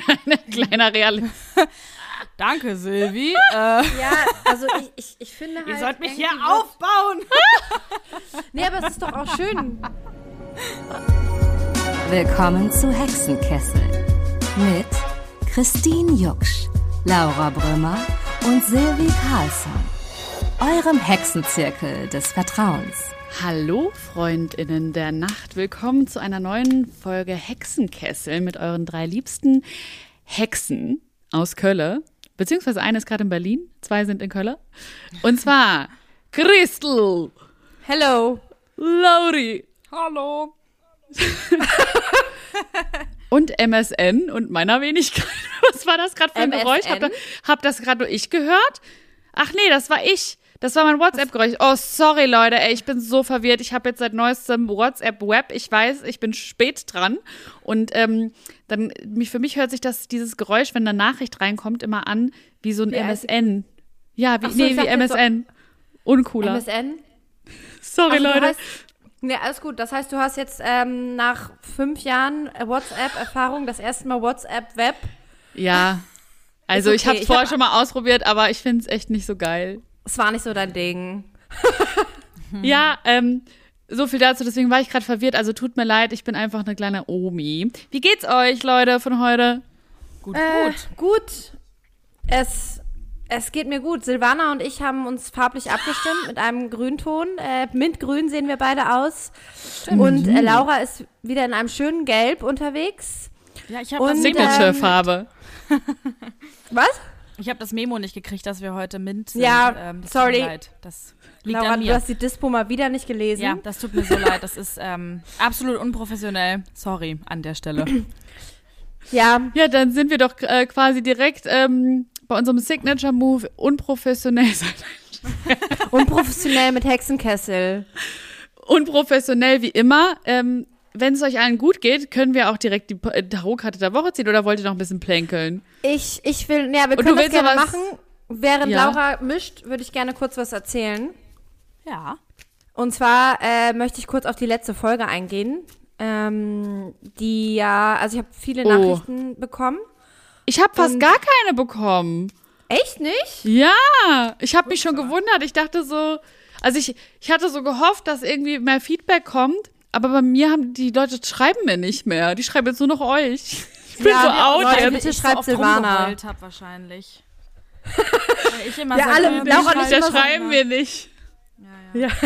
Ein kleiner Realist. Danke, Silvi. äh, Ja, also ich, ich, ich finde halt. ihr sollt mich hier aufbauen. Nee, aber es ist doch auch schön. Willkommen zu Hexenkessel mit Christine Jucksch, Laura Brümmer und Silvi Carlsson. Eurem Hexenzirkel des Vertrauens. Hallo, Freundinnen der Nacht. Willkommen zu einer neuen Folge Hexenkessel mit euren drei liebsten Hexen aus Kölle. Beziehungsweise eine ist gerade in Berlin, zwei sind in Kölle. Und zwar Christel, Hello. Lauri Hallo. und MSN und meiner Wenigkeit. Was war das gerade für ein MSN? Geräusch? Hab, hab das gerade nur ich gehört? Ach nee, das war ich. Das war mein WhatsApp-Geräusch. Oh, sorry, Leute, ey, ich bin so verwirrt. Ich habe jetzt seit neuestem WhatsApp-Web. Ich weiß, ich bin spät dran. Und ähm, dann, mich, für mich hört sich das, dieses Geräusch, wenn eine Nachricht reinkommt, immer an wie so ein Wie MSN. Ja, wie, so, nee, wie jetzt so- MSN. Uncooler. MSN? sorry, du Leute. Nee, alles gut. Das heißt, du hast jetzt ähm, nach fünf Jahren äh, WhatsApp-Erfahrung das erste Mal WhatsApp-Web. Ja. Also Ist ich okay. habe es vorher hab- schon mal ausprobiert, aber ich finde es echt nicht so geil. Es war nicht so dein Ding. Ja, ähm, so viel dazu, deswegen war ich gerade verwirrt. Also tut mir leid, ich bin einfach eine kleine Omi. Wie geht's euch, Leute, von heute? Gut, Äh, gut. gut. Es, es geht mir gut. Silvana und ich haben uns farblich abgestimmt mit einem Grünton. Äh, Mintgrün sehen wir beide aus. Und äh, Laura ist wieder in einem schönen Gelb unterwegs. Ja, ich habe das, ähm, Signature-Farbe. Was? Ich hab das Memo nicht gekriegt, dass wir heute Mint sind. Ja, ähm, das sorry. Tut mir leid. Das liegt Laura, an du mir. hast die Dispo mal wieder nicht gelesen. Ja, das tut mir so leid. Das ist ähm, absolut unprofessionell. Sorry an der Stelle. ja Ja, dann sind wir doch äh, quasi direkt ähm, bei unserem Signature-Move unprofessionell sein. unprofessionell mit Hexenkessel. Unprofessionell wie immer. Ähm, Wenn es euch allen gut geht, können wir auch direkt die äh, Tarotkarte der Woche ziehen oder wollt ihr noch ein bisschen plänkeln? Ich, ich will, ja, wir können das gerne was- machen. Während Ja. Laura mischt, würde ich gerne kurz was erzählen. Ja. Und zwar äh, möchte ich kurz auf die letzte Folge eingehen. Ähm, die ja, also ich habe viele Oh. Nachrichten bekommen. Ich habe fast gar keine bekommen. Echt nicht? Ja, ich habe mich schon gewundert. Ich dachte so, also ich, ich hatte so gehofft, dass irgendwie mehr Feedback kommt, aber bei mir haben die Leute schreiben mir nicht mehr. Die schreiben jetzt nur noch euch. Ich bin Ja, so wir- out Leute, jetzt. bitte ich schreibt so Silvana. hab wahrscheinlich. Weil ich immer Ja, sag, alle- äh, Laura nicht Der immer so schreiben wir nicht. Ja.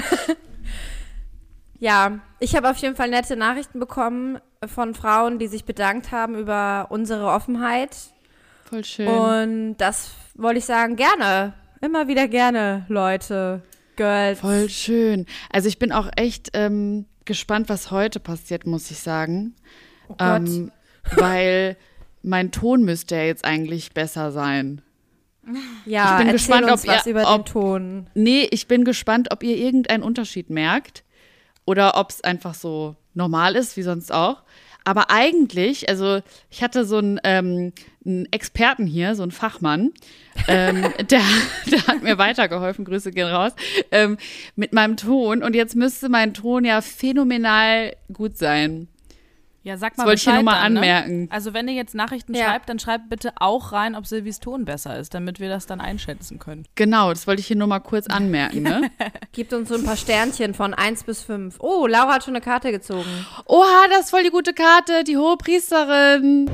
Ja, ich habe auf jeden Fall nette Nachrichten bekommen von Frauen, die sich bedankt haben über unsere Offenheit. Voll schön. Und das wollte ich sagen, gerne. Immer wieder gerne, Leute. Girls. Voll schön. Also ich bin auch echt ähm, gespannt, was heute passiert, muss ich sagen. Oh Gott. Ähm, weil mein Ton müsste ja jetzt eigentlich besser sein. ja, ich bin gespannt, uns ob was ihr- über den ob- Ton. Nee, ich bin gespannt, ob ihr irgendeinen Unterschied merkt oder ob es einfach so normal ist, wie sonst auch. Aber eigentlich, also ich hatte so einen, ähm, einen Experten hier, so einen Fachmann, ähm, der, der hat mir weitergeholfen, Grüße gehen raus, ähm, mit meinem Ton. Und jetzt müsste mein Ton ja phänomenal gut sein. Ja, sag mal Das wollte ich hier Bescheid nur mal dann, ne? anmerken. Also wenn ihr jetzt Nachrichten Ja. schreibt, dann schreibt bitte auch rein, ob Silvis Ton besser ist, damit wir das dann einschätzen können. Genau, das wollte ich hier nur mal kurz anmerken. Ne? Gibt uns so ein paar Sternchen von 1 bis 5. Oh, Laura hat schon eine Karte gezogen. Oha, das ist voll die gute Karte, die hohe Priesterin.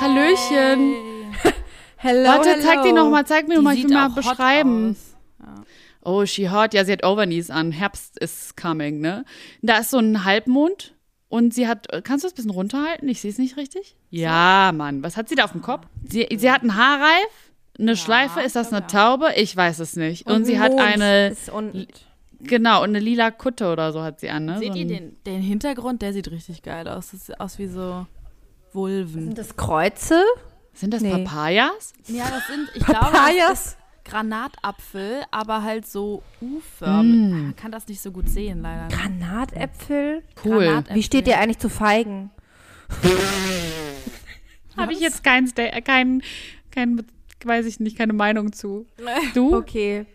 Hallöchen. Hello, Warte, hello. zeig die noch mal, zeig mir noch mal, ich will mal beschreiben. aus. Oh, she hot. Ja, sie hat Overknees an. Herbst is coming, ne? Da ist so ein Halbmond und sie hat, kannst du das ein bisschen runterhalten? Ich sehe es nicht richtig. Ja, Mann. Was hat sie da auf dem Kopf? Sie, sie hat einen Haarreif, eine Schleife. Ist das eine Taube? Ich weiß es nicht. Und, sie hat eine, genau, und eine lila Kutte oder so hat sie an, ne? Seht so ihr den, den Hintergrund? Der sieht richtig geil aus. Das sieht aus wie so Vulven. Sind das Kreuze? Sind das Nee. Papayas? Ja, das sind, ich glaube, das Papayas? ist Granatapfel, aber halt so U-förmig. Man kann das nicht so gut sehen, leider. Granatäpfel? Cool. Granatäpfel. Wie steht ihr eigentlich zu Feigen? Habe ich jetzt kein, Sta- äh, kein, kein, weiß ich nicht, keine Meinung zu. Du? Okay.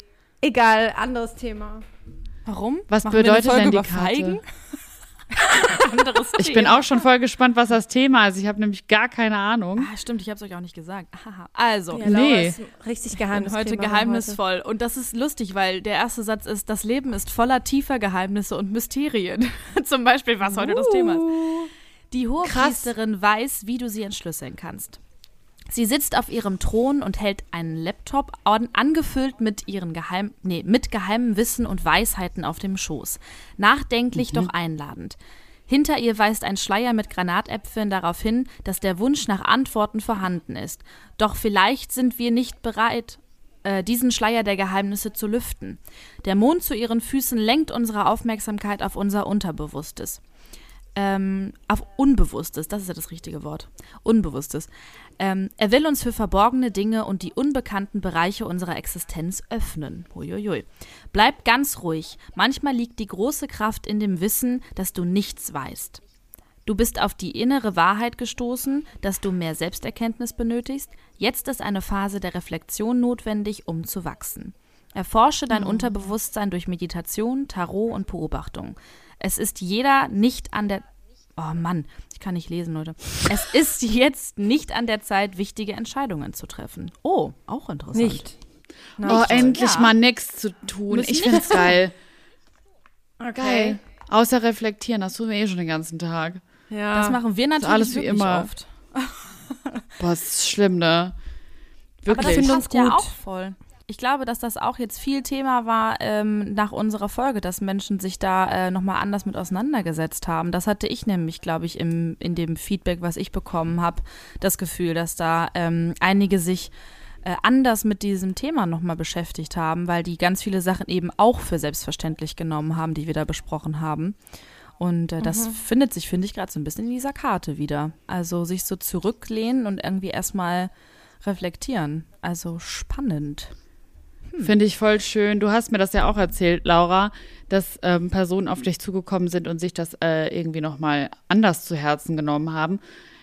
Egal, anderes Thema. Warum? Was Machen bedeutet denn die Karte? Feigen? anderes Thema. Ich bin auch schon voll gespannt, was das Thema ist. Ich habe nämlich gar keine Ahnung. Ah, stimmt, ich habe es euch auch nicht gesagt. Also, Ja, Nee. ist richtig bin geheimnis heute geheimnisvoll. Und das ist lustig, weil der erste Satz ist, das Leben ist voller tiefer Geheimnisse und Mysterien. Zum Beispiel, was heute das Thema ist. Die Hohepriesterin weiß, wie du sie entschlüsseln kannst. Sie sitzt auf ihrem Thron und hält einen Laptop an, angefüllt mit ihren geheim, nee, mit geheimem Wissen und Weisheiten auf dem Schoß. Nachdenklich, doch einladend. Hinter ihr weist ein Schleier mit Granatäpfeln darauf hin, dass der Wunsch nach Antworten vorhanden ist. Doch vielleicht sind wir nicht bereit, äh, diesen Schleier der Geheimnisse zu lüften. Der Mond zu ihren Füßen lenkt unsere Aufmerksamkeit auf unser Unterbewusstes ähm, auf Unbewusstes, das ist ja das richtige Wort, Unbewusstes. Ähm, er will uns für verborgene Dinge und die unbekannten Bereiche unserer Existenz öffnen. Huiuiui. Bleib ganz ruhig. Manchmal liegt die große Kraft in dem Wissen, dass du nichts weißt. Du bist auf die innere Wahrheit gestoßen, dass du mehr Selbsterkenntnis benötigst. Jetzt ist eine Phase der Reflexion notwendig, um zu wachsen. Erforsche dein Unterbewusstsein durch Meditation, Tarot und Beobachtung. Es ist jeder nicht an der. Oh Mann, ich kann nicht lesen, Leute. Es ist jetzt nicht an der Zeit, wichtige Entscheidungen zu treffen. Oh, auch interessant. Nicht. Oh, endlich Ja. mal nichts zu tun. Müssen Ich find's geil. Okay. Geil. Außer reflektieren, das tun wir eh schon den ganzen Tag. Ja. Das machen wir natürlich alles wie immer. oft. Boah, das ist schlimm, ne? Aber das Wirklich. finden uns passt ja auch voll. Ich glaube, dass das auch jetzt viel Thema war ähm, nach unserer Folge, dass Menschen sich da äh, nochmal anders mit auseinandergesetzt haben. Das hatte ich nämlich, glaube ich, im, in dem Feedback, was ich bekommen habe, das Gefühl, dass da ähm, einige sich äh, anders mit diesem Thema nochmal beschäftigt haben, weil die ganz viele Sachen eben auch für selbstverständlich genommen haben, die wir da besprochen haben. Und äh, das findet sich, finde ich, gerade so ein bisschen in dieser Karte wieder. Also sich so zurücklehnen und irgendwie erstmal reflektieren. Also spannend. Finde ich voll schön. Du hast mir das ja auch erzählt, Laura, dass ähm, Personen auf dich zugekommen sind und sich das äh, irgendwie nochmal anders zu Herzen genommen haben.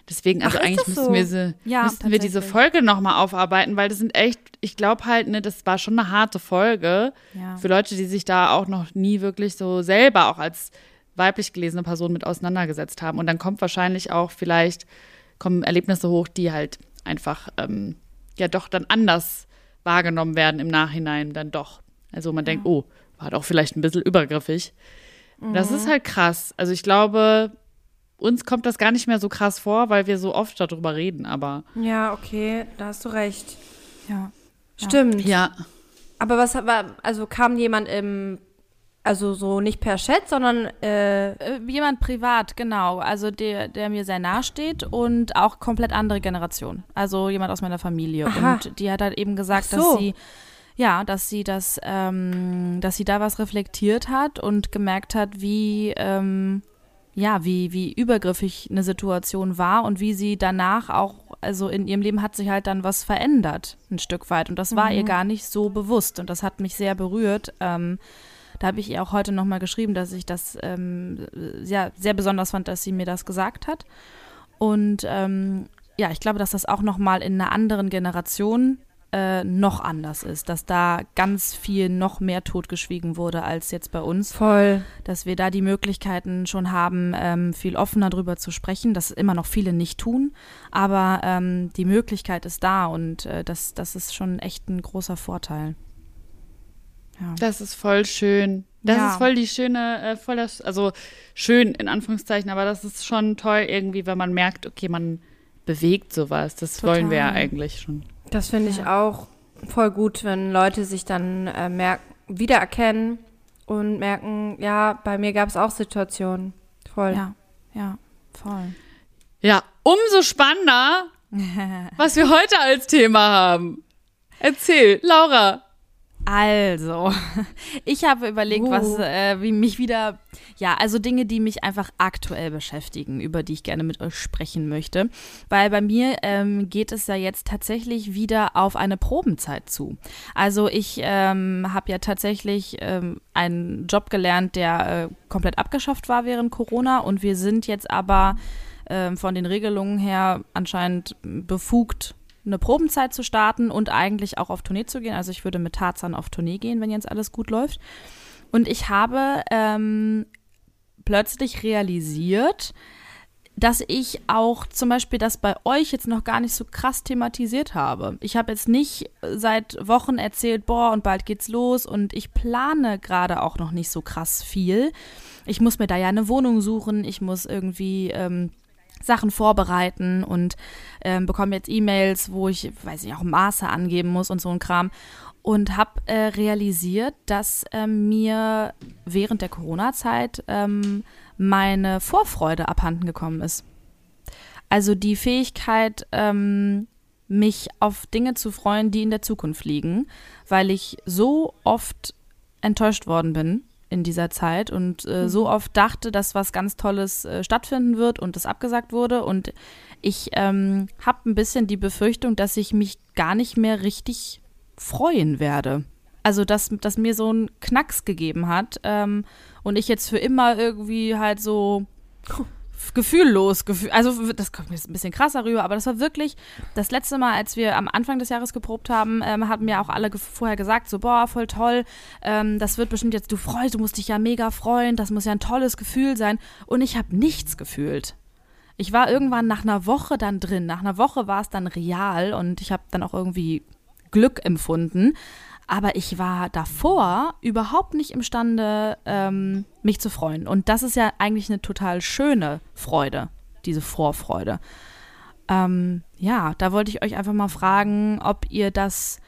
Deswegen, also Ach, eigentlich das müssten, so? wir, sie, Ja, müssten wir diese. Folge nochmal aufarbeiten, weil das sind echt, ich glaube halt, ne, das war schon eine harte Folge Ja. für Leute, die sich da auch noch nie wirklich so selber auch als weiblich gelesene Person mit auseinandergesetzt haben. Und dann kommt wahrscheinlich auch vielleicht, kommen Erlebnisse hoch, die halt einfach ähm, ja doch dann anders wahrgenommen werden im Nachhinein dann doch. Also man denkt, oh, war doch vielleicht ein bisschen übergriffig. Das ist halt krass. Also ich glaube, uns kommt das gar nicht mehr so krass vor, weil wir so oft darüber reden, aber ja, okay, da hast du recht. Ja. Stimmt. ja. Aber was war, also kam jemand im, also so nicht per Chat, sondern äh, Äh, Jemand privat, genau. Also der, der mir sehr nahe steht und auch komplett andere Generation. Also jemand aus meiner Familie. Aha. Und die hat halt eben gesagt, so. dass sie, ja, dass sie das, ähm, dass sie da was reflektiert hat und gemerkt hat, wie, ähm, ja, wie, wie übergriffig eine Situation war und wie sie danach auch, also in ihrem Leben hat sich halt dann was verändert, ein Stück weit. Und das war ihr gar nicht so bewusst. Und das hat mich sehr berührt. Ähm, da habe ich ihr auch heute nochmal geschrieben, dass ich das ähm, ja, sehr besonders fand, dass sie mir das gesagt hat. Und ähm, ja, ich glaube, dass das auch nochmal in einer anderen Generation äh, noch anders ist, dass da ganz viel noch mehr totgeschwiegen wurde als jetzt bei uns voll. dass wir da die Möglichkeiten schon haben, ähm, viel offener drüber zu sprechen, dass immer noch viele nicht tun, aber ähm, die Möglichkeit ist da und äh, das, das ist schon echt ein großer Vorteil. Ja. Das ist voll schön. Das Ja. ist voll die schöne, äh, voll das, also schön in Anführungszeichen, aber das ist schon toll irgendwie, wenn man merkt, okay, man bewegt sowas. Das wollen wir ja Total. eigentlich schon. Das finde ich auch voll gut, wenn Leute sich dann äh, merken, wiedererkennen und merken, ja, bei mir gab es auch Situationen. Voll. Ja, ja, voll. Ja, umso spannender, was wir heute als Thema haben. Erzähl, Laura. Also, ich habe überlegt, Uh. was äh, wie mich wieder, ja, also Dinge, die mich einfach aktuell beschäftigen, über die ich gerne mit euch sprechen möchte. Weil bei mir ähm, geht es ja jetzt tatsächlich wieder auf eine Probenzeit zu. Also ich ähm, habe ja tatsächlich ähm, einen Job gelernt, der äh, komplett abgeschafft war während Corona und wir sind jetzt aber ähm, von den Regelungen her anscheinend befugt, eine Probenzeit zu starten und eigentlich auch auf Tournee zu gehen. Also ich würde mit Tarzan auf Tournee gehen, wenn jetzt alles gut läuft. Und ich habe ähm, plötzlich realisiert, dass ich auch zum Beispiel das bei euch jetzt noch gar nicht so krass thematisiert habe. Ich habe jetzt nicht seit Wochen erzählt, boah, und bald geht's los und ich plane gerade auch noch nicht so krass viel. Ich muss mir da ja eine Wohnung suchen, ich muss irgendwie ähm, Sachen vorbereiten und ähm, bekomme jetzt E-Mails, wo ich, weiß ich, auch Maße angeben muss und so ein Kram. Und habe äh, realisiert, dass äh, mir während der Corona-Zeit ähm, meine Vorfreude abhanden gekommen ist. Also die Fähigkeit, ähm, mich auf Dinge zu freuen, die in der Zukunft liegen, weil ich so oft enttäuscht worden bin in dieser Zeit und äh, so mhm. oft dachte, dass was ganz Tolles äh, stattfinden wird und es abgesagt wurde. Und ich ähm, habe ein bisschen die Befürchtung, dass ich mich gar nicht mehr richtig freuen werde. Also, dass, dass mir so ein Knacks gegeben hat ähm, und ich jetzt für immer irgendwie halt so gefühllos, gefühl, also das kommt mir jetzt ein bisschen krasser rüber, aber das war wirklich das letzte Mal, als wir am Anfang des Jahres geprobt haben, ähm, hatten mir auch alle vorher gesagt, so boah, voll toll, ähm, das wird bestimmt jetzt, du freust, du musst dich ja mega freuen, das muss ja ein tolles Gefühl sein. Und ich habe nichts gefühlt. Ich war irgendwann nach einer Woche dann drin, nach einer Woche war es dann real und ich habe dann auch irgendwie Glück empfunden, aber ich war davor überhaupt nicht imstande, ähm, mich zu freuen. Und das ist ja eigentlich eine total schöne Freude, diese Vorfreude. Ähm, ja, da wollte ich euch einfach mal fragen, ob ihr das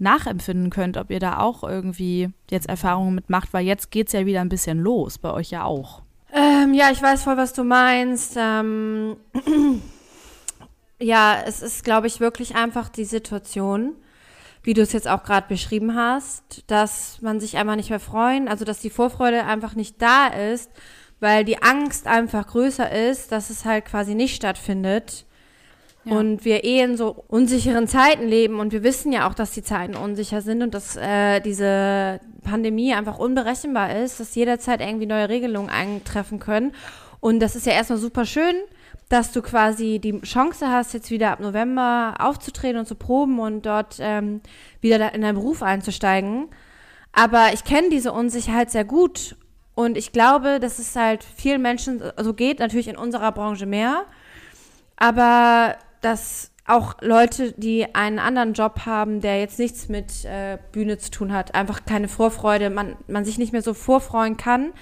nachempfinden könnt, ob ihr da auch irgendwie jetzt Erfahrungen mitmacht, weil jetzt geht es ja wieder ein bisschen los, bei euch ja auch. Ähm, ja, ich weiß voll, was du meinst. Ähm, ja, es ist, glaube ich, wirklich einfach die Situation, wie du es jetzt auch gerade beschrieben hast, dass man sich einfach nicht mehr freuen, also dass die Vorfreude einfach nicht da ist, weil die Angst einfach größer ist, dass es halt quasi nicht stattfindet. Ja. Und wir eh in so unsicheren Zeiten leben und wir wissen ja auch, dass die Zeiten unsicher sind und dass äh, diese Pandemie einfach unberechenbar ist, dass jederzeit irgendwie neue Regelungen eintreffen können. Und das ist ja erstmal super schön, dass du quasi die Chance hast, jetzt wieder ab November aufzutreten und zu proben und dort ähm, wieder in deinen Beruf einzusteigen. Aber ich kenne diese Unsicherheit sehr gut und ich glaube, dass es halt vielen Menschen so geht, natürlich in unserer Branche mehr, aber dass auch Leute, die einen anderen Job haben, der jetzt nichts mit äh, Bühne zu tun hat, einfach keine Vorfreude, man, man sich nicht mehr so vorfreuen kann,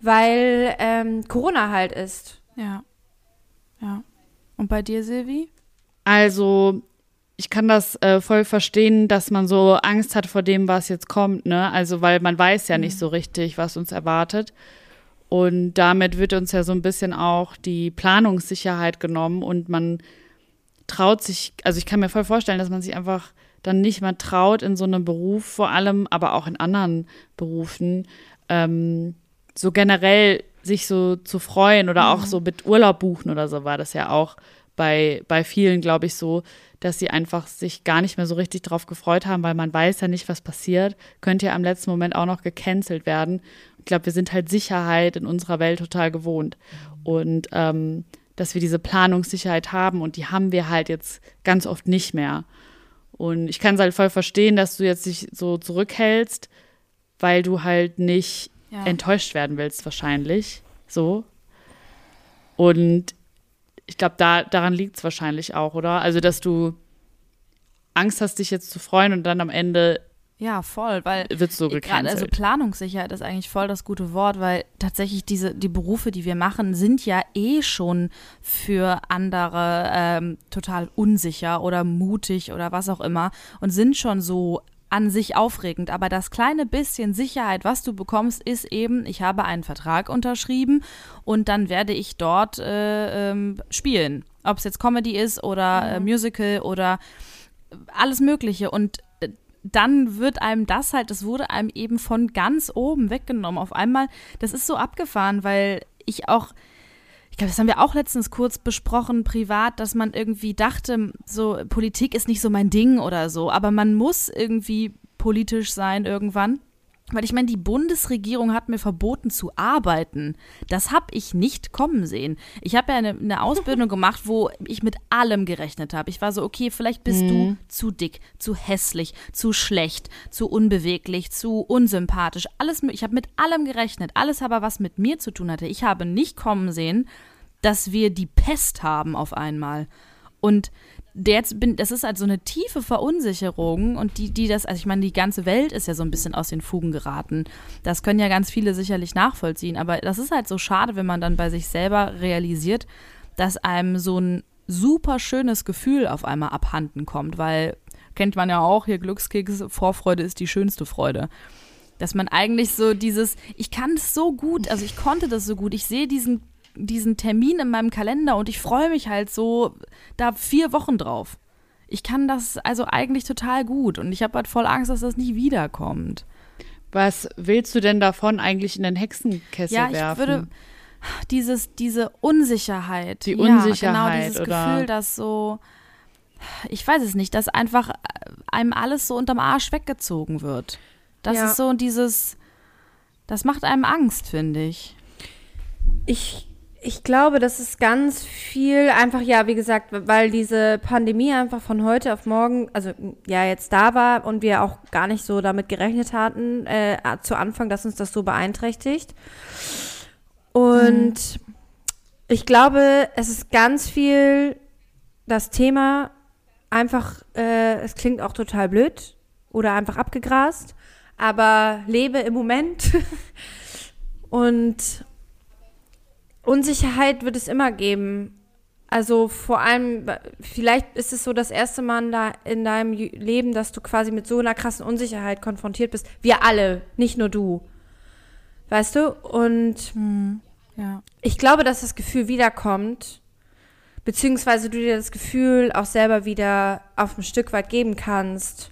weil ähm, Corona halt ist. Ja. Ja. Und bei dir, Silvi? Also, ich kann das äh, voll verstehen, dass man so Angst hat vor dem, was jetzt kommt, ne? Also, weil man weiß ja mhm. nicht so richtig, was uns erwartet. Und damit wird uns ja so ein bisschen auch die Planungssicherheit genommen und man traut sich, also ich kann mir voll vorstellen, dass man sich einfach dann nicht mehr traut in so einem Beruf, vor allem, aber auch in anderen Berufen, ähm, so generell sich so zu freuen oder auch mhm. so mit Urlaub buchen oder so war das ja auch bei, bei vielen, glaube ich, so, dass sie einfach sich gar nicht mehr so richtig drauf gefreut haben, weil man weiß ja nicht, was passiert. Könnte ja am letzten Moment auch noch gecancelt werden. Ich glaube, wir sind halt Sicherheit in unserer Welt total gewohnt. Und ähm, dass wir diese Planungssicherheit haben und die haben wir halt jetzt ganz oft nicht mehr. Und ich kann es halt voll verstehen, dass du jetzt dich so zurückhältst, weil du halt nicht ja. enttäuscht werden willst, wahrscheinlich. So. Und ich glaube, da, daran liegt es wahrscheinlich auch, oder? Also, dass du Angst hast, dich jetzt zu freuen und dann am Ende ja, voll, weil wird so gecancelt. Also Planungssicherheit ist eigentlich voll das gute Wort, weil tatsächlich diese die Berufe, die wir machen, sind ja eh schon für andere ähm, total unsicher oder mutig oder was auch immer und sind schon so an sich aufregend, aber das kleine bisschen Sicherheit, was du bekommst, ist eben, ich habe einen Vertrag unterschrieben und dann werde ich dort äh, ähm, spielen. Ob es jetzt Comedy ist oder äh, mhm. Musical oder alles Mögliche. Und äh, dann wird einem das halt, das wurde einem eben von ganz oben weggenommen. Auf einmal, das ist so abgefahren, weil ich auch glaube, das haben wir auch letztens kurz besprochen, privat, dass man irgendwie dachte, so Politik ist nicht so mein Ding oder so, aber man muss irgendwie politisch sein irgendwann. Weil ich meine, die Bundesregierung hat mir verboten zu arbeiten. Das habe ich nicht kommen sehen. Ich habe ja eine, eine, Ausbildung gemacht, wo ich mit allem gerechnet habe. Ich war so, okay, vielleicht bist mhm. du zu dick, zu hässlich, zu schlecht, zu unbeweglich, zu unsympathisch. Alles, ich habe mit allem gerechnet. Alles aber, was mit mir zu tun hatte. Ich habe nicht kommen sehen, dass wir die Pest haben auf einmal. Und jetzt bin, das ist halt so eine tiefe Verunsicherung und die, die das, also ich meine, die ganze Welt ist ja so ein bisschen aus den Fugen geraten. Das können ja ganz viele sicherlich nachvollziehen, aber das ist halt so schade, wenn man dann bei sich selber realisiert, dass einem so ein super schönes Gefühl auf einmal abhanden kommt, weil kennt man ja auch hier Glückskeks, Vorfreude ist die schönste Freude. Dass man eigentlich so dieses, ich kann es so gut, also ich konnte das so gut, ich sehe diesen diesen Termin in meinem Kalender und ich freue mich halt so da vier Wochen drauf. Ich kann das also eigentlich total gut und ich habe halt voll Angst, dass das nicht wiederkommt. Was willst du denn davon eigentlich in den Hexenkessel ja, werfen? Ich würde dieses, diese Unsicherheit. Die Unsicherheit. Ja, genau, dieses oder? Gefühl, dass so, ich weiß es nicht, dass einfach einem alles so unterm Arsch weggezogen wird. Das ja. ist so dieses, das macht einem Angst, finde ich. Ich ich glaube, das ist ganz viel einfach, ja, wie gesagt, weil diese Pandemie einfach von heute auf morgen, also ja, jetzt da war und wir auch gar nicht so damit gerechnet hatten, äh, zu Anfang, dass uns das so beeinträchtigt. Und mhm. ich glaube, es ist ganz viel das Thema einfach, äh, es klingt auch total blöd oder einfach abgegrast, aber lebe im Moment. und Unsicherheit wird es immer geben. Also vor allem, vielleicht ist es so das erste Mal da in deinem Leben, dass du quasi mit so einer krassen Unsicherheit konfrontiert bist. Wir alle, nicht nur du. Weißt du? Und hm, ja. ich glaube, dass das Gefühl wiederkommt, beziehungsweise du dir das Gefühl auch selber wieder auf ein Stück weit geben kannst,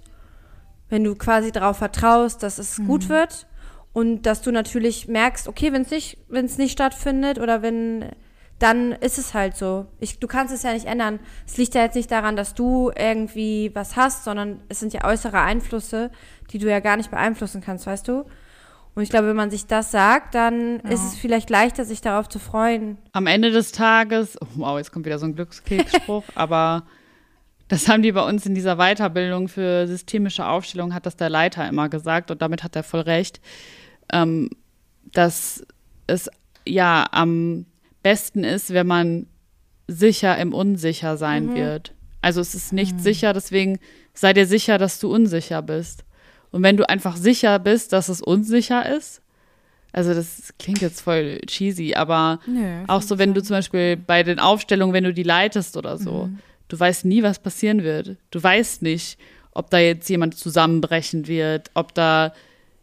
wenn du quasi darauf vertraust, dass es hm. gut wird und dass du natürlich merkst, okay, wenn es nicht, wenn es nicht stattfindet oder wenn, dann ist es halt so. Ich, du kannst es ja nicht ändern. Es liegt ja jetzt nicht daran, dass du irgendwie was hast, sondern es sind ja äußere Einflüsse, die du ja gar nicht beeinflussen kannst, weißt du? Und ich glaube, wenn man sich das sagt, dann ja. ist es vielleicht leichter, sich darauf zu freuen. Am Ende des Tages, oh, wow, jetzt kommt wieder so ein Glückskeksspruch, aber das haben die bei uns in dieser Weiterbildung für systemische Aufstellung, hat das der Leiter immer gesagt und damit hat er voll recht ähm, dass es ja am besten ist, wenn man sicher im Unsicher sein mhm. wird. Also es ist nicht mhm. sicher, deswegen sei dir sicher, dass du unsicher bist. Und wenn du einfach sicher bist, dass es unsicher ist, also das klingt jetzt voll cheesy, aber Nö, auch so, wenn du zum Beispiel bei den Aufstellungen, wenn du die leitest oder so, mhm. du weißt nie, was passieren wird. Du weißt nicht, ob da jetzt jemand zusammenbrechen wird, ob da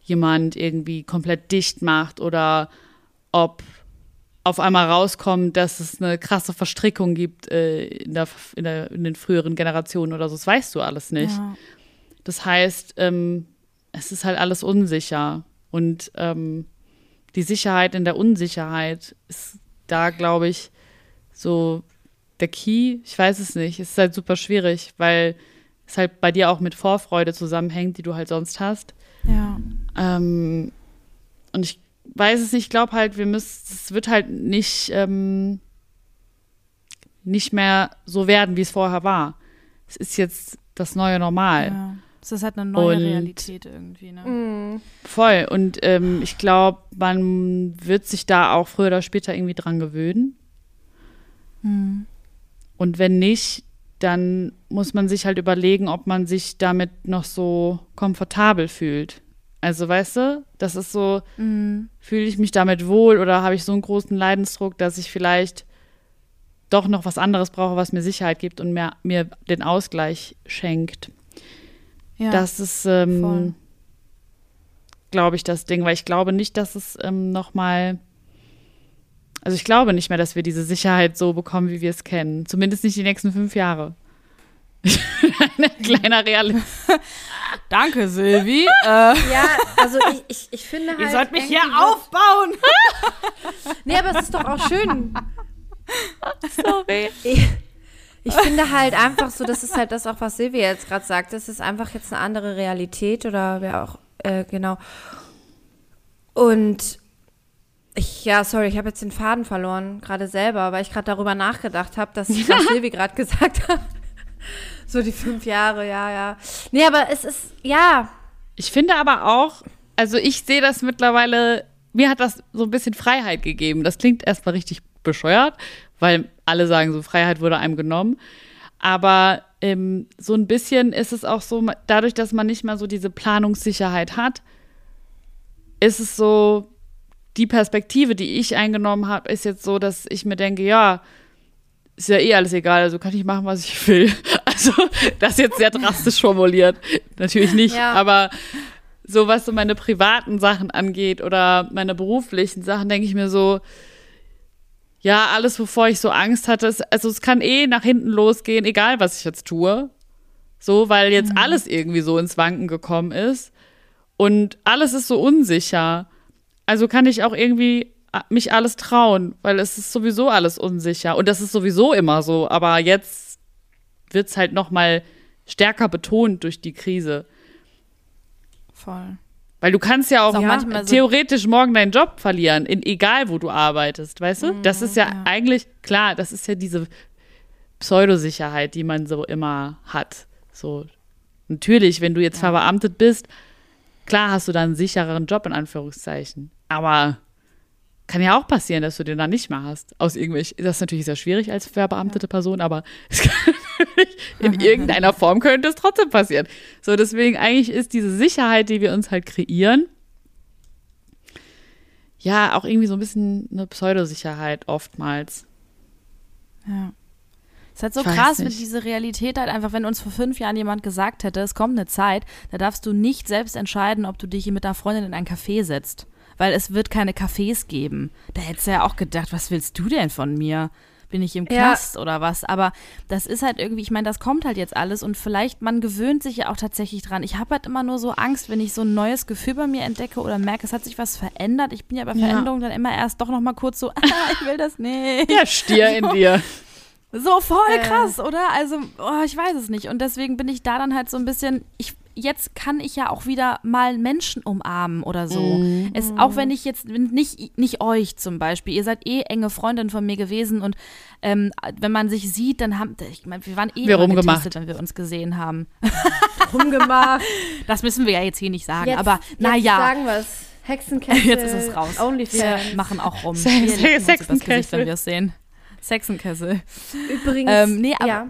jemand irgendwie komplett dicht macht oder ob auf einmal rauskommt, dass es eine krasse Verstrickung gibt äh, in, der, in, der, in, den früheren Generationen oder so. Das weißt du alles nicht. Ja. Das heißt, ähm, es ist halt alles unsicher. Und ähm, die Sicherheit in der Unsicherheit ist da, glaube ich, so der Key. Ich weiß es nicht. Es ist halt super schwierig, weil es halt bei dir auch mit Vorfreude zusammenhängt, die du halt sonst hast. Ja. Ähm, und ich weiß es nicht, ich glaube halt, wir müssen, es wird halt nicht, ähm, nicht mehr so werden, wie es vorher war. Es ist jetzt das neue Normal. Ja. Es ist halt eine neue und, Realität irgendwie, ne? Mhm. Voll. Und ähm, ich glaube, man wird sich da auch früher oder später irgendwie dran gewöhnen. Mhm. Und wenn nicht, dann muss man sich halt überlegen, ob man sich damit noch so komfortabel fühlt. Also, weißt du, das ist so, mhm. fühle ich mich damit wohl oder habe ich so einen großen Leidensdruck, dass ich vielleicht doch noch was anderes brauche, was mir Sicherheit gibt und mir, mir den Ausgleich schenkt. Ja, das ist, ähm, glaube ich, das Ding, weil ich glaube nicht, dass es ähm, noch mal also ich glaube nicht mehr, dass wir diese Sicherheit so bekommen, wie wir es kennen. Zumindest nicht die nächsten fünf Jahre. Ein kleiner Realist. Danke, Silvi. Äh. Ja, also ich, ich, ich finde halt. Ihr sollt mich hier aufbauen. nee, aber es ist doch auch schön. Sorry. Ich, ich finde halt einfach so, das ist halt das auch, was Silvi jetzt gerade sagt. Das ist einfach jetzt eine andere Realität oder wer auch, äh, genau. Und ich, ja, sorry, ich habe jetzt den Faden verloren, gerade selber, weil ich gerade darüber nachgedacht habe, dass ich, was Silvi gerade gesagt hat. So die fünf Jahre, ja, ja. Nee, aber es ist, ja. Ich finde aber auch, also ich sehe das mittlerweile, mir hat das so ein bisschen Freiheit gegeben. Das klingt erstmal richtig bescheuert, weil alle sagen, so Freiheit wurde einem genommen. Aber ähm, so ein bisschen ist es auch so, dadurch, dass man nicht mehr so diese Planungssicherheit hat, ist es so, die Perspektive, die ich eingenommen habe, ist jetzt so, dass ich mir denke, ja, ist ja eh alles egal, also kann ich machen, was ich will. Also, das ist jetzt sehr drastisch formuliert. Natürlich nicht, ja. aber so was so meine privaten Sachen angeht oder meine beruflichen Sachen, denke ich mir so, ja, alles, wovor ich so Angst hatte, ist, also es kann eh nach hinten losgehen, egal was ich jetzt tue. So, weil jetzt mhm. alles irgendwie so ins Wanken gekommen ist. Und alles ist so unsicher. Also kann ich auch irgendwie äh, mich alles trauen, weil es ist sowieso alles unsicher. Und das ist sowieso immer so. Aber jetzt wird es halt noch mal stärker betont durch die Krise. Voll. Weil du kannst ja auch, ja, theoretisch morgen deinen Job verlieren, in egal wo du arbeitest, weißt du? das ist ja, ja, eigentlich, klar, das ist ja diese Pseudosicherheit, die man so immer hat. So, natürlich, wenn du jetzt ja. verbeamtet bist, klar hast du dann einen sichereren Job in Anführungszeichen. Aber kann ja auch passieren, dass du den dann nicht mehr hast. Aus irgendwelchen, das ist natürlich sehr schwierig als verbeamtete Person, aber es kann in irgendeiner Form könnte es trotzdem passieren. So, deswegen eigentlich ist diese Sicherheit, die wir uns halt kreieren, ja, auch irgendwie so ein bisschen eine Pseudosicherheit oftmals. Ja. Es ist halt so ich krass, wenn diese Realität halt einfach, wenn uns vor fünf Jahren jemand gesagt hätte, es kommt eine Zeit, da darfst du nicht selbst entscheiden, ob du dich mit deiner Freundin in ein Café setzt weil es wird keine Cafés geben. Da hättest du ja auch gedacht, was willst du denn von mir? Bin ich im Knast ja. oder was? Aber das ist halt irgendwie, ich meine, das kommt halt jetzt alles und vielleicht, man gewöhnt sich ja auch tatsächlich dran. Ich habe halt immer nur so Angst, wenn ich so ein neues Gefühl bei mir entdecke oder merke, es hat sich was verändert. Ich bin ja bei Veränderungen ja. dann immer erst doch nochmal kurz so, ah, ich will das nicht. Ja, Stier in dir. So voll äh. krass, äh. oder? Also, oh, ich weiß es nicht. Und deswegen bin ich da dann halt so ein bisschen, ich jetzt kann ich ja auch wieder mal Menschen umarmen oder so. Mhm. Es, auch wenn ich jetzt nicht, nicht euch zum Beispiel, ihr seid eh enge Freundin von mir gewesen und ähm, wenn man sich sieht, dann haben, ich meine, wir waren eh wir rumgemacht. wenn wir uns gesehen haben. rumgemacht. Das müssen wir ja jetzt hier nicht sagen, jetzt, aber naja. sagen wir es. Hexenkessel. Jetzt ist es raus. OnlyFans. Wir machen auch rum. Hexenkessel. wenn wir es sehen. Sexenkessel. Übrigens, ähm, nee, aber, ja.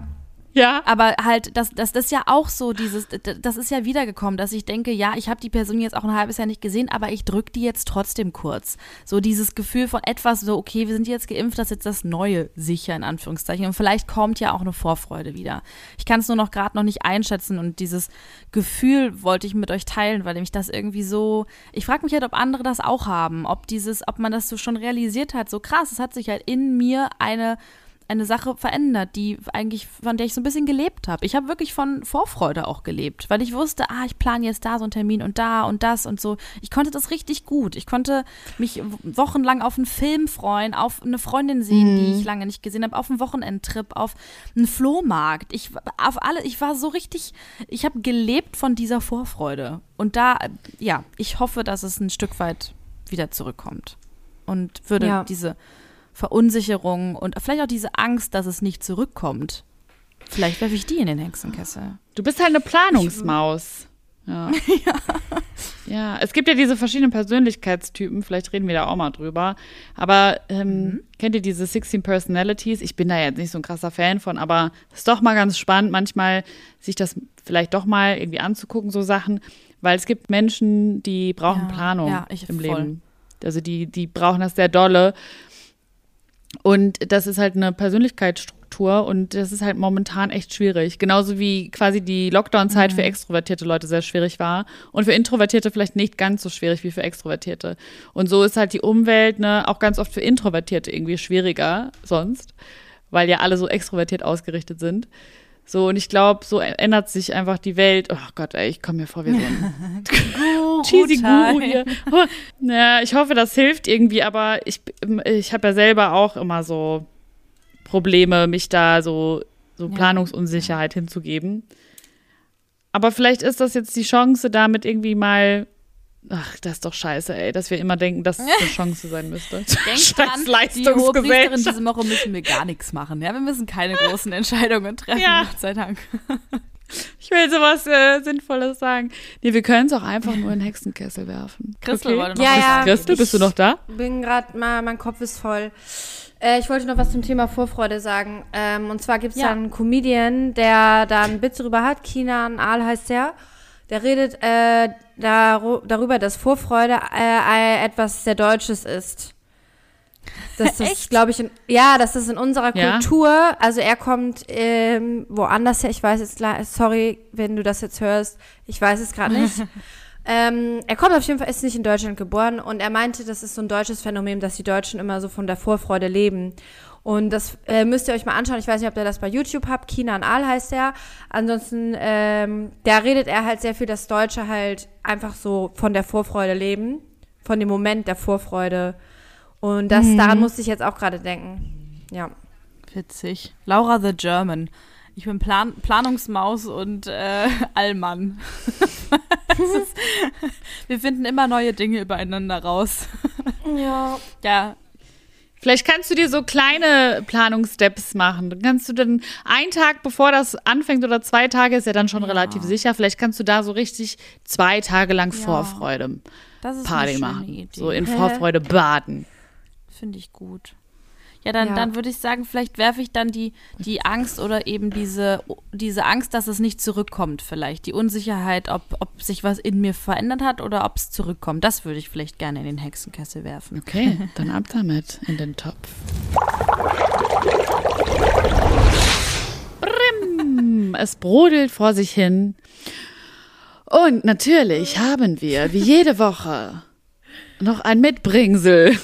Ja. Aber halt, das, das, das ist ja auch so, dieses, das ist ja wiedergekommen, dass ich denke, ja, ich habe die Person jetzt auch ein halbes Jahr nicht gesehen, aber ich drücke die jetzt trotzdem kurz. So dieses Gefühl von etwas so, okay, wir sind jetzt geimpft, das ist jetzt das Neue sicher, in Anführungszeichen. Und vielleicht kommt ja auch eine Vorfreude wieder. Ich kann es nur noch gerade noch nicht einschätzen und dieses Gefühl wollte ich mit euch teilen, weil nämlich das irgendwie so, ich frage mich halt, ob andere das auch haben, ob dieses, ob man das so schon realisiert hat, so krass, es hat sich halt in mir eine eine Sache verändert, die eigentlich, von der ich so ein bisschen gelebt habe. Ich habe wirklich von Vorfreude auch gelebt, weil ich wusste, ah, ich plane jetzt da so einen Termin und da und das und so. Ich konnte das richtig gut. Ich konnte mich wochenlang auf einen Film freuen, auf eine Freundin sehen, mhm. die ich lange nicht gesehen habe, auf einen Wochenendtrip, auf einen Flohmarkt. Ich auf alle, ich war so richtig, ich habe gelebt von dieser Vorfreude. Und da, ja, ich hoffe, dass es ein Stück weit wieder zurückkommt. Und würde ja. diese Verunsicherung und vielleicht auch diese Angst, dass es nicht zurückkommt. Vielleicht werfe ich die in den Hexenkessel. Du bist halt eine Planungsmaus. Ja. ja. ja. es gibt ja diese verschiedenen Persönlichkeitstypen, vielleicht reden wir da auch mal drüber. Aber ähm, mhm. kennt ihr diese 16 Personalities? Ich bin da jetzt nicht so ein krasser Fan von, aber es ist doch mal ganz spannend, manchmal sich das vielleicht doch mal irgendwie anzugucken, so Sachen. Weil es gibt Menschen, die brauchen ja. Planung ja, im voll. Leben. Also die, die brauchen das sehr dolle. Und das ist halt eine Persönlichkeitsstruktur und das ist halt momentan echt schwierig. Genauso wie quasi die Lockdown-Zeit mhm. für extrovertierte Leute sehr schwierig war und für Introvertierte vielleicht nicht ganz so schwierig wie für Extrovertierte. Und so ist halt die Umwelt ne, auch ganz oft für Introvertierte irgendwie schwieriger sonst, weil ja alle so extrovertiert ausgerichtet sind. So, und ich glaube, so ändert sich einfach die Welt. Oh Gott, ey, ich komme mir vor wie so ein cheesy Guru hier. Naja, ich hoffe, das hilft irgendwie, aber ich, ich habe ja selber auch immer so Probleme, mich da so, so Planungsunsicherheit hinzugeben. Aber vielleicht ist das jetzt die Chance, damit irgendwie mal Ach, das ist doch scheiße, ey, dass wir immer denken, dass es eine Chance sein müsste. Denkt dran, die Hohepriesterin diese Woche müssen wir gar nichts machen. Ja, wir müssen keine großen Entscheidungen treffen, ja. Gott sei Dank. Ich will sowas äh, Sinnvolles sagen. Nee, wir können es auch einfach nur in den Hexenkessel werfen. Christel okay. wollte noch ja, ja, Christel, bist du noch da? bin gerade mal, mein Kopf ist voll. Äh, ich wollte noch was zum Thema Vorfreude sagen. Ähm, und zwar gibt es ja. einen Comedian, der da einen Witz drüber hat. Kinan Aal heißt der. Der redet äh, dar darüber, dass Vorfreude äh, etwas sehr Deutsches ist. Das ist, glaube ich, in, ja, das ist in unserer ja. Kultur. Also er kommt ähm, woanders her. Ich weiß jetzt, sorry, wenn du das jetzt hörst. Ich weiß es gerade nicht. ähm, er kommt auf jeden Fall, ist nicht in Deutschland geboren und er meinte, das ist so ein deutsches Phänomen, dass die Deutschen immer so von der Vorfreude leben. Und das äh, müsst ihr euch mal anschauen. Ich weiß nicht, ob ihr das bei YouTube habt. Kinan Aal heißt er. Ansonsten, ähm, da redet er halt sehr viel, dass Deutsche halt einfach so von der Vorfreude leben. Von dem Moment der Vorfreude. Und das, mhm. daran musste ich jetzt auch gerade denken. Ja. Witzig. Laura the German. Ich bin Plan Planungsmaus und äh, Allmann. ist, wir finden immer neue Dinge übereinander raus. Ja. Ja, Vielleicht kannst du dir so kleine Planungssteps machen. Dann kannst du dann einen Tag, bevor das anfängt oder zwei Tage, ist ja dann schon ja. relativ sicher. Vielleicht kannst du da so richtig zwei Tage lang ja. Vorfreude Party machen. Idee. So in Vorfreude baden. Finde ich gut. Ja, dann, ja. dann würde ich sagen, vielleicht werfe ich dann die, die Angst oder eben diese, diese Angst, dass es nicht zurückkommt, vielleicht. Die Unsicherheit, ob, ob sich was in mir verändert hat oder ob es zurückkommt. Das würde ich vielleicht gerne in den Hexenkessel werfen. Okay, dann ab damit in den Topf. Brim, es brodelt vor sich hin. Und natürlich haben wir, wie jede Woche, noch ein Mitbringsel.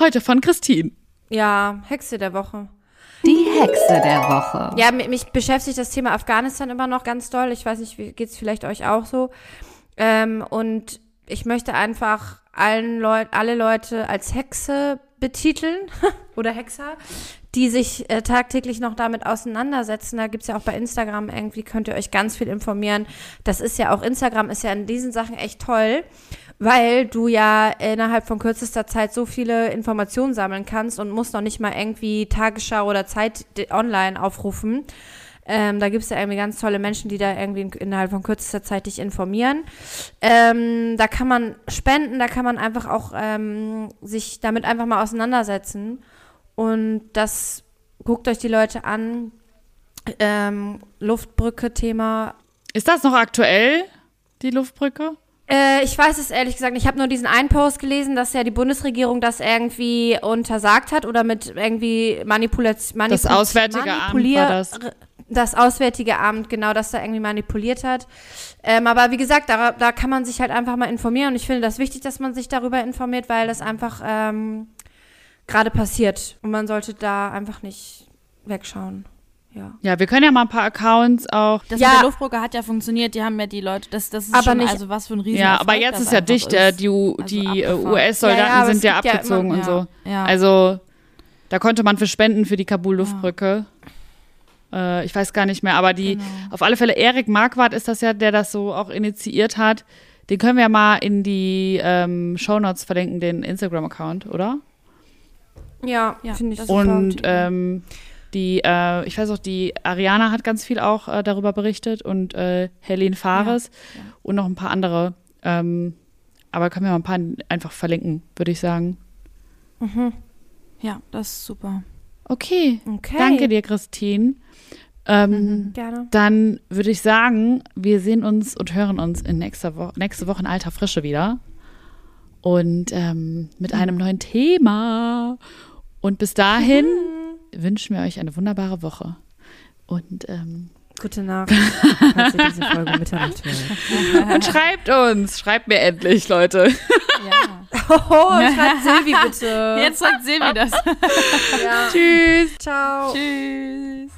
Heute von Christine. Ja, Hexe der Woche. Die Hexe der Woche. Ja, mich beschäftigt das Thema Afghanistan immer noch ganz doll. Ich weiß nicht, geht es vielleicht euch auch so? Ähm, und ich möchte einfach allen Leut alle Leute als Hexe betiteln oder Hexer, die sich äh, tagtäglich noch damit auseinandersetzen. Da gibt's ja auch bei Instagram irgendwie, könnt ihr euch ganz viel informieren. Das ist ja auch, Instagram ist ja in diesen Sachen echt toll weil du ja innerhalb von kürzester Zeit so viele Informationen sammeln kannst und musst noch nicht mal irgendwie Tagesschau oder Zeit online aufrufen. Ähm, da gibt es ja irgendwie ganz tolle Menschen, die da irgendwie innerhalb von kürzester Zeit dich informieren. Ähm, da kann man spenden, da kann man einfach auch ähm, sich damit einfach mal auseinandersetzen. Und das guckt euch die Leute an. Ähm, Luftbrücke-Thema. Ist das noch aktuell, die Luftbrücke? Äh, ich weiß es ehrlich gesagt. Ich habe nur diesen einen Post gelesen, dass ja die Bundesregierung das irgendwie untersagt hat oder mit irgendwie Manipulation. Manipul das Auswärtige Amt war das. Das Auswärtige Amt, genau, das da irgendwie manipuliert hat. Ähm, aber wie gesagt, da, da kann man sich halt einfach mal informieren. Und ich finde das wichtig, dass man sich darüber informiert, weil das einfach ähm, gerade passiert. Und man sollte da einfach nicht wegschauen. Ja. ja, wir können ja mal ein paar Accounts auch. Das ja. mit der Luftbrücke hat ja funktioniert, die haben ja die Leute, das, das ist aber schon, nicht, also was für ein riesen Ja, aber jetzt ist ja dicht, ist. die, die also US-Soldaten ja, ja, sind ja abgezogen immer, und so. Also da konnte man für spenden für die Kabul-Luftbrücke. Äh, ich weiß gar nicht mehr, aber die, genau. auf alle Fälle, Erik Marquardt ist das ja, der das so auch initiiert hat. Den können wir ja mal in die ähm, Shownotes verlinken, den Instagram-Account, oder? Ja, ja finde ich Und ähm, die, äh, ich weiß auch, die Ariana hat ganz viel auch äh, darüber berichtet und äh, Helene Fares ja, ja. und noch ein paar andere. Ähm, aber können wir mal ein paar einfach verlinken, würde ich sagen. Mhm. Ja, das ist super. Okay. okay. Danke dir, Christine. Ähm, mhm, gerne. Dann würde ich sagen, wir sehen uns und hören uns in nächster Woche, nächste Woche in alter Frische wieder. Und ähm, mit mhm. einem neuen Thema. Und bis dahin. Mhm wünschen wir euch eine wunderbare Woche. Und ähm, Gute Nacht, falls ihr diese Folge Mitternacht. Und schreibt uns, schreibt mir endlich, Leute. Ja. Oh, schreibt Silvi bitte. Jetzt sagt Silvi das. Ja. Tschüss. Ciao. Tschüss.